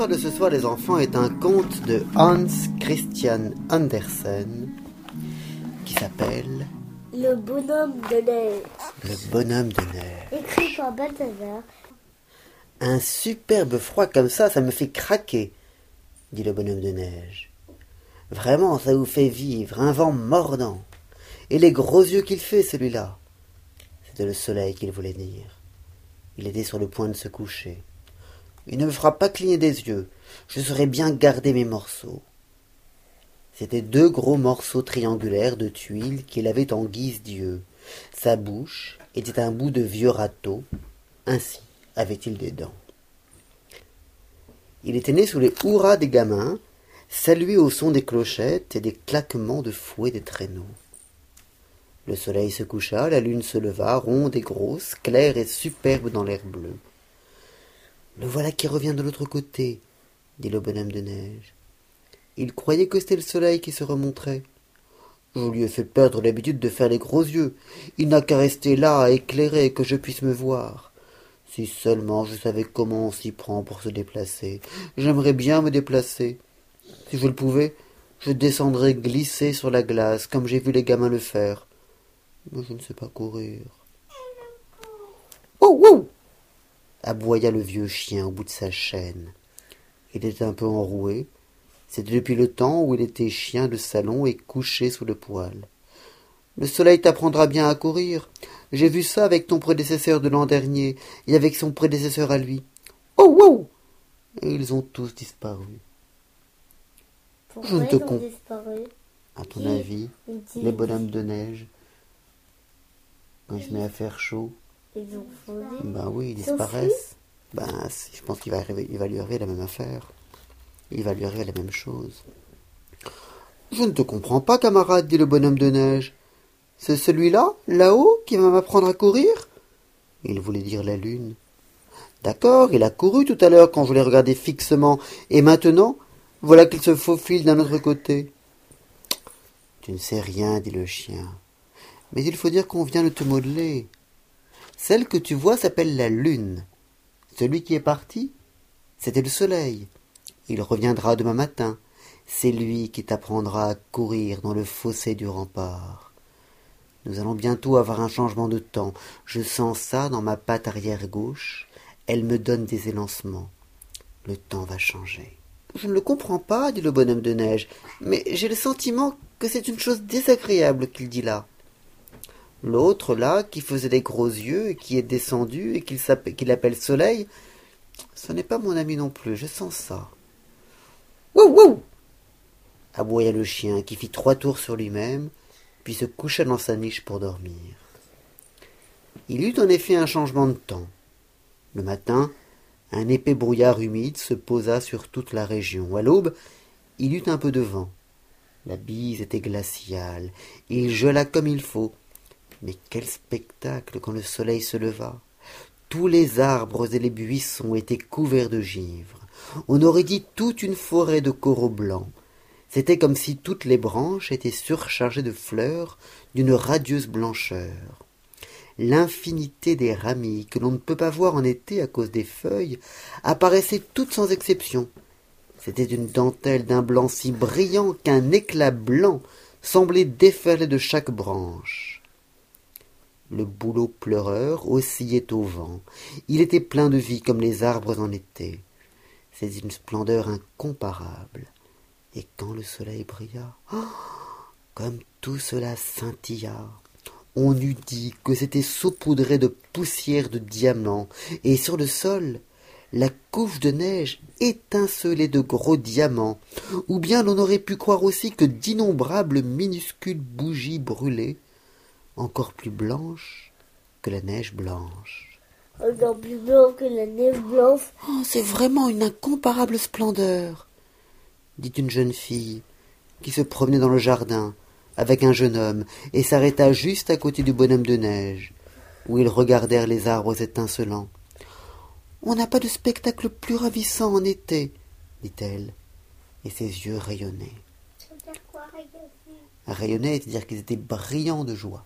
L'histoire de ce soir, les enfants, est un conte de Hans Christian Andersen qui s'appelle Le bonhomme de neige. Le bonhomme de neige. Écrit par Balthazar. Un superbe froid comme ça, ça me fait craquer, dit le bonhomme de neige. Vraiment, ça vous fait vivre, un vent mordant. Et les gros yeux qu'il fait, celui-là. C'était le soleil qu'il voulait dire. Il était sur le point de se coucher. Il ne me fera pas cligner des yeux. Je saurai bien garder mes morceaux. C'étaient deux gros morceaux triangulaires de tuiles qu'il avait en guise d'yeux. Sa bouche était un bout de vieux râteau. Ainsi avait-il des dents. Il était né sous les hurrahs des gamins, salué au son des clochettes et des claquements de fouet des traîneaux. Le soleil se coucha, la lune se leva, ronde et grosse, claire et superbe dans l'air bleu. Le voilà qui revient de l'autre côté, dit le bonhomme de neige. Il croyait que c'était le soleil qui se remontrait. Je lui ai fait perdre l'habitude de faire les gros yeux. Il n'a qu'à rester là à éclairer que je puisse me voir. Si seulement je savais comment on s'y prend pour se déplacer. J'aimerais bien me déplacer. Si je le pouvais, je descendrais glisser sur la glace, comme j'ai vu les gamins le faire. Mais je ne sais pas courir. Ouh, ouh aboya le vieux chien au bout de sa chaîne. Il était un peu enroué. C'était depuis le temps où il était chien de salon et couché sous le poêle. Le soleil t'apprendra bien à courir. J'ai vu ça avec ton prédécesseur de l'an dernier et avec son prédécesseur à lui. Oh, wow Et ils ont tous disparu. Pourquoi Je ne te ils ont disparu? À ton avis, les bonhommes de neige, quand il se met à faire chaud, Ils ont fondu. ben oui, ils disparaissent. Ben, si, je pense qu'il va, arriver- il va lui arriver la même affaire. Il va lui arriver la même chose. Je ne te comprends pas, camarade, dit le bonhomme de neige. C'est celui-là, là-haut, qui va m'apprendre à courir? Il voulait dire la lune. D'accord, il a couru tout à l'heure quand je l'ai regardé fixement, et maintenant, voilà qu'il se faufile d'un autre côté. Tu ne sais rien, dit le chien. Mais il faut dire qu'on vient de te modeler. Celle que tu vois s'appelle la lune. Celui qui est parti, c'était le soleil. Il reviendra demain matin. C'est lui qui t'apprendra à courir dans le fossé du rempart. Nous allons bientôt avoir un changement de temps. Je sens ça dans ma patte arrière gauche. Elle me donne des élancements. Le temps va changer. Je ne le comprends pas, dit le bonhomme de neige, mais j'ai le sentiment que c'est une chose désagréable qu'il dit là. L'autre, là, qui faisait des gros yeux et qui est descendu et qu'il qu'il appelle Soleil, ce n'est pas mon ami non plus, je sens ça. Wouh, wouh aboya le chien, qui fit trois tours sur lui-même, puis se coucha dans sa niche pour dormir. Il eut en effet un changement de temps. Le matin, un épais brouillard humide se posa sur toute la région. À l'aube, il eut un peu de vent. La bise était glaciale, il gela comme il faut. Mais quel spectacle quand le soleil se leva. Tous les arbres et les buissons étaient couverts de givre. On aurait dit toute une forêt de coraux blancs. C'était comme si toutes les branches étaient surchargées de fleurs d'une radieuse blancheur. L'infinité des ramilles que l'on ne peut pas voir en été à cause des feuilles apparaissait toutes sans exception. C'était une dentelle d'un blanc si brillant qu'un éclat blanc semblait déferler de chaque branche. Le bouleau pleureur oscillait au vent. Il était plein de vie comme les arbres en été. C'est une splendeur incomparable. Et quand le soleil brilla, oh, comme tout cela scintilla, on eût dit que c'était saupoudré de poussière de diamants, et sur le sol, la couche de neige étincelait de gros diamants, ou bien l'on aurait pu croire aussi que d'innombrables minuscules bougies brûlaient, encore plus blanches que la neige blanche. Encore plus blanc que la neige blanche. Oh, c'est vraiment une incomparable splendeur, dit une jeune fille qui se promenait dans le jardin avec un jeune homme et s'arrêta juste à côté du bonhomme de neige, où ils regardèrent les arbres étincelants. On n'a pas de spectacle plus ravissant en été, dit-elle, et ses yeux rayonnaient. Rayonnaient, c'est-à-dire qu'ils étaient brillants de joie.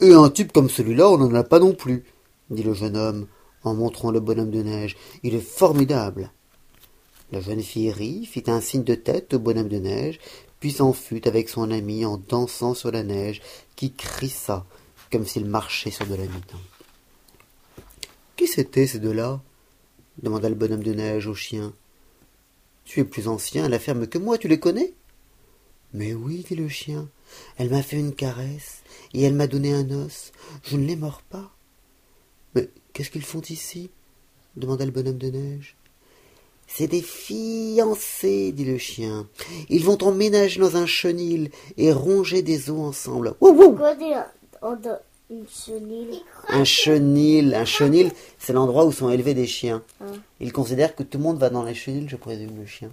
Et un type comme celui-là, on n'en a pas non plus, dit le jeune homme en montrant le bonhomme de neige. Il est formidable. La jeune fille rit, fit un signe de tête au bonhomme de neige, puis s'en fut avec son ami en dansant sur la neige, qui crissa comme s'il marchait sur de l'amidon. Qui c'étaient ces deux-là? demanda le bonhomme de neige au chien. Tu es plus ancien à la ferme que moi, tu les connais? Mais oui, dit le chien. Elle m'a fait une caresse, et elle m'a donné un os. Je ne les mords pas. Mais qu'est-ce qu'ils font ici? demanda le bonhomme de neige. C'est des fiancés, dit le chien. Ils vont emménager dans un chenil et ronger des os ensemble. Une chenille Un chenil, un chenil, c'est l'endroit où sont élevés des chiens. Ah. Ils considèrent que tout le monde va dans les chenils, je présume, le chien.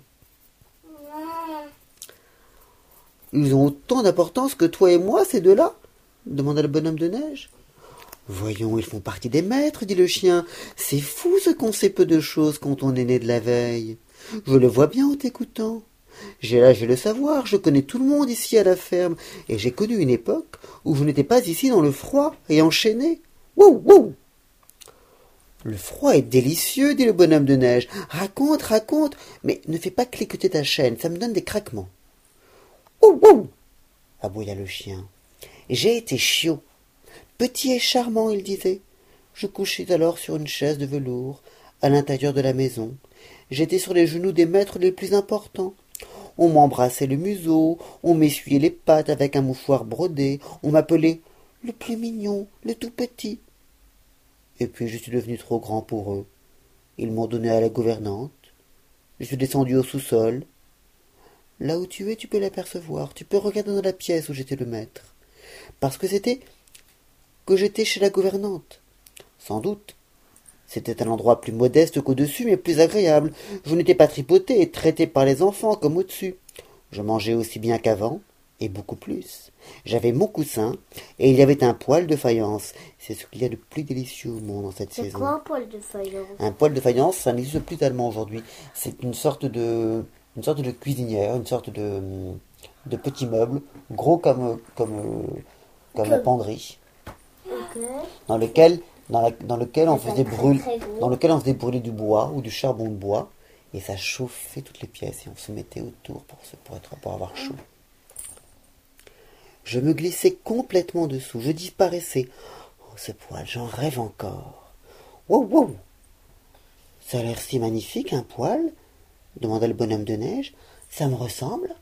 Ils ont autant d'importance que toi et moi, ces deux-là demanda le bonhomme de neige. Voyons, ils font partie des maîtres, dit le chien. C'est fou ce qu'on sait peu de choses quand on est né de la veille. Je le vois bien en t'écoutant. J'ai l'âge de le savoir, je connais tout le monde ici à la ferme, et j'ai connu une époque où je n'étais pas ici dans le froid et enchaîné. Wouh, wouh Le froid est délicieux, dit le bonhomme de neige. Raconte, raconte, mais ne fais pas cliqueter ta chaîne, ça me donne des craquements. Aboya le chien. J'ai été chiot. Petit et charmant, il disait. Je couchais alors sur une chaise de velours, à l'intérieur de la maison. J'étais sur les genoux des maîtres les plus importants. On m'embrassait le museau, on m'essuyait les pattes avec un mouchoir brodé, on m'appelait le plus mignon, le tout petit. Et puis je suis devenu trop grand pour eux. Ils m'ont donné à la gouvernante. Je suis descendu au sous-sol. Là où tu es, tu peux l'apercevoir. Tu peux regarder dans la pièce où j'étais le maître. Parce que c'était que j'étais chez la gouvernante. Sans doute. C'était un endroit plus modeste qu'au-dessus, mais plus agréable. Je n'étais pas tripoté et traité par les enfants comme au-dessus. Je mangeais aussi bien qu'avant, et beaucoup plus. J'avais mon coussin, et il y avait un poêle de faïence. C'est ce qu'il y a de plus délicieux au monde en cette C'est saison. quoi un poil de faïence? Un poêle de faïence, ça n'existe plus tellement aujourd'hui. C'est une sorte de, une sorte de cuisinière, une sorte de, de petit meuble, gros comme, comme, comme la penderie, dans lequel, dans, la- dans lequel on faisait brûler, dans lequel on faisait brûler du bois ou du charbon de bois, et ça chauffait toutes les pièces et on se mettait autour pour, se, pour, être, pour avoir chaud. Je me glissais complètement dessous, je disparaissais. Oh, ce poêle, j'en rêve encore. Wow, wow Ça a l'air si magnifique, un poêle demanda le bonhomme de neige. Ça me ressemble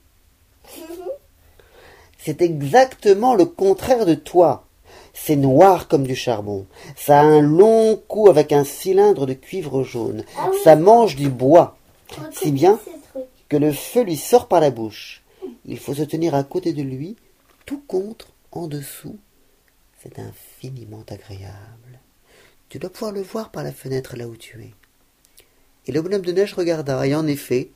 C'est exactement le contraire de toi. C'est noir comme du charbon. Ça a un long cou avec un cylindre de cuivre jaune. Ah oui. Ça mange du bois, Raconte si bien que le feu lui sort par la bouche. Il faut se tenir à côté de lui, tout contre, en dessous. C'est infiniment agréable. Tu dois pouvoir le voir par la fenêtre là où tu es. Et le bonhomme de neige regarda, et en effet,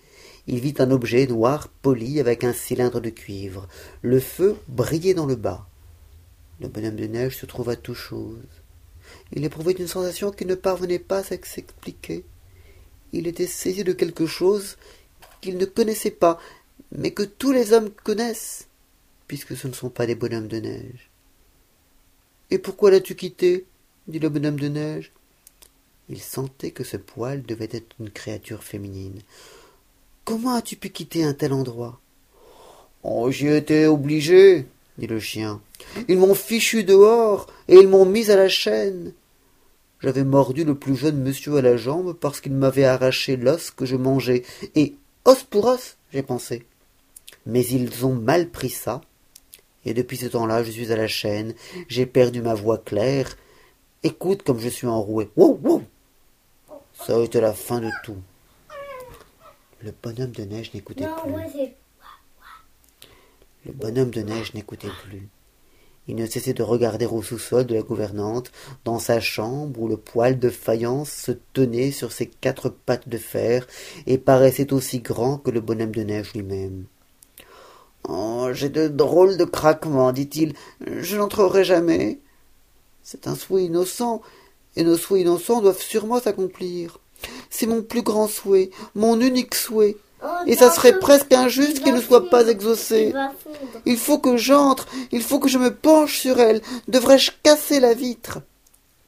il vit un objet noir poli avec un cylindre de cuivre. Le feu brillait dans le bas. Le bonhomme de neige se trouva tout chose. Il éprouvait une sensation qui ne parvenait pas à s'expliquer. Il était saisi de quelque chose qu'il ne connaissait pas, mais que tous les hommes connaissent, puisque ce ne sont pas des bonhommes de neige. Et pourquoi l'as-tu quitté? dit le bonhomme de neige. Il sentait que ce poil devait être une créature féminine. Comment as-tu pu quitter un tel endroit? Oh, j'y étais obligé, dit le chien. Ils m'ont fichu dehors et ils m'ont mis à la chaîne. J'avais mordu le plus jeune monsieur à la jambe parce qu'il m'avait arraché l'os que je mangeais. Et os pour os, j'ai pensé. Mais ils ont mal pris ça. Et depuis ce temps-là, je suis à la chaîne. J'ai perdu ma voix claire. Écoute comme je suis enroué. Ça a été la fin de tout. Le bonhomme de neige n'écoutait plus. Le bonhomme de neige n'écoutait plus. Il ne cessait de regarder au sous-sol de la gouvernante, dans sa chambre où le poêle de faïence se tenait sur ses quatre pattes de fer et paraissait aussi grand que le bonhomme de neige lui-même. Oh, j'ai de drôles de craquements, dit-il. Je n'entrerai jamais. C'est un souhait innocent, et nos souhaits innocents doivent sûrement s'accomplir. C'est mon plus grand souhait, mon unique souhait. Oh, Et ça serait presque injuste il qu'il ne soit pas fondre. exaucé. Il faut que j'entre, il faut que je me penche sur elle. Devrais-je casser la vitre?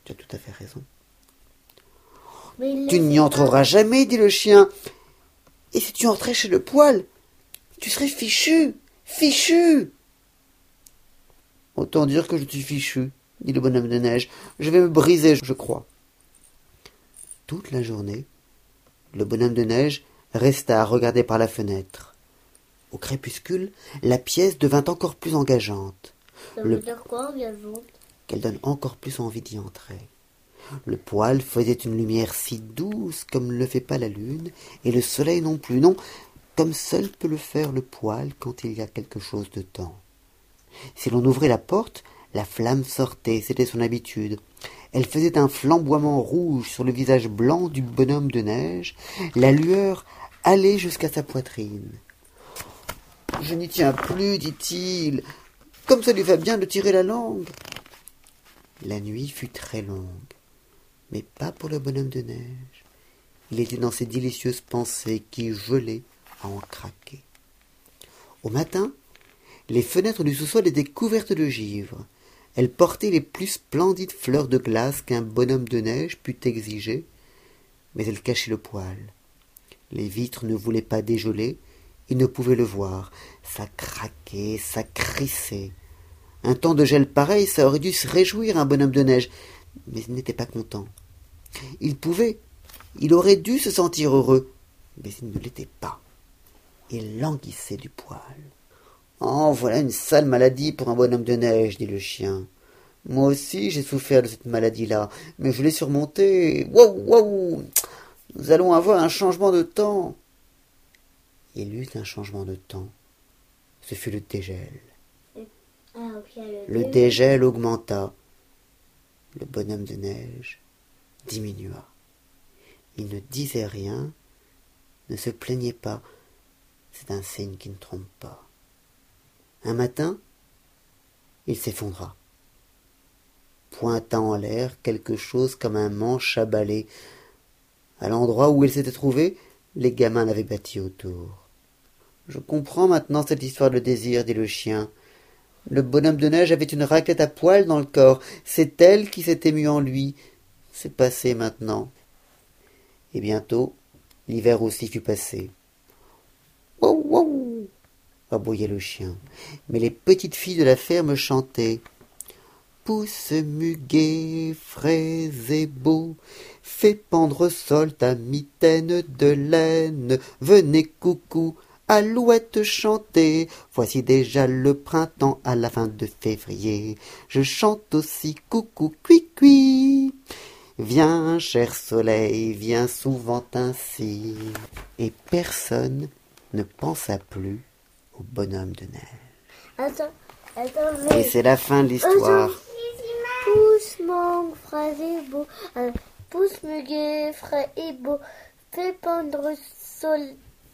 Tu as tout à fait raison. Tu n'y entreras jamais, dit le chien. Et si tu entrais chez le poil, tu serais fichu, fichu. Autant dire que je suis fichu, dit le bonhomme de neige. Je vais me briser, je crois. Toute la journée, le bonhomme de neige resta à regarder par la fenêtre. Au crépuscule, la pièce devint encore plus engageante. Ça Le- veut dire quoi, engageante? Qu'elle donne encore plus envie d'y entrer. Le poêle faisait une lumière si douce comme ne le fait pas la lune, et le soleil non plus, non, comme seul peut le faire le poêle quand il y a quelque chose de temps. Si l'on ouvrait la porte, la flamme sortait, c'était son habitude. Elle faisait un flamboiement rouge sur le visage blanc du bonhomme de neige, la lueur allait jusqu'à sa poitrine. Je n'y tiens plus, dit-il, comme ça lui va bien de tirer la langue. La nuit fut très longue, mais pas pour le bonhomme de neige. Il était dans ses délicieuses pensées qui gelaient à en craquer. Au matin, les fenêtres du sous-sol étaient couvertes de givre. Elles portaient les plus splendides fleurs de glace qu'un bonhomme de neige pût exiger, mais elles cachaient le poêle. Les vitres ne voulaient pas dégeler, il ne pouvait le voir. Ça craquait, ça crissait. Un temps de gel pareil, ça aurait dû se réjouir un bonhomme de neige, mais il n'était pas content. Il pouvait, il aurait dû se sentir heureux, mais il ne l'était pas. Il languissait du poil. Oh, voilà une sale maladie pour un bonhomme de neige, dit le chien. Moi aussi, j'ai souffert de cette maladie-là, mais je l'ai surmontée. Waouh, waouh Nous allons avoir un changement de temps. Il eut un changement de temps. Ce fut le dégel. Ah, Le dégel augmenta. Le bonhomme de neige diminua. Il ne disait rien, ne se plaignait pas. C'est un signe qui ne trompe pas. Un matin, il s'effondra, pointant en l'air quelque chose comme un manche à balai. À l'endroit où il s'était trouvé, les gamins l'avaient bâti autour. Je comprends maintenant cette histoire de désir, dit le chien. Le bonhomme de neige avait une raclette à poil dans le corps. C'est elle qui s'est émue en lui. C'est passé maintenant. Et bientôt, l'hiver aussi fut passé. Aboyait le chien. Mais les petites filles de la ferme chantaient. Pousse muguet, frais et beau, fais pendre sol ta mitaine de laine. Venez coucou, alouette chanter. Voici déjà le printemps à la fin de février. Je chante aussi coucou, cui cui. Viens, cher soleil, viens souvent ainsi. Et personne ne pensa plus au bonhomme de neige. Attends, attends, Et mais... c'est la fin de l'histoire. Pousse mangue, frais et beau, euh, pousse muguet, frais et beau, fais pendre sol,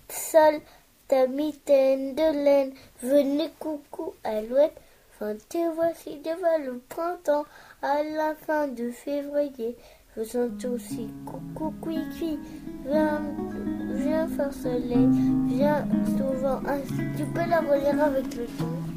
sol ta mitaine de laine, venez coucou, alouette, enfin te voici devant le printemps, à la fin de février, faisons aussi coucou, cui cui, viens, viens faire soleil, viens souvent tu peux la relire avec le temps.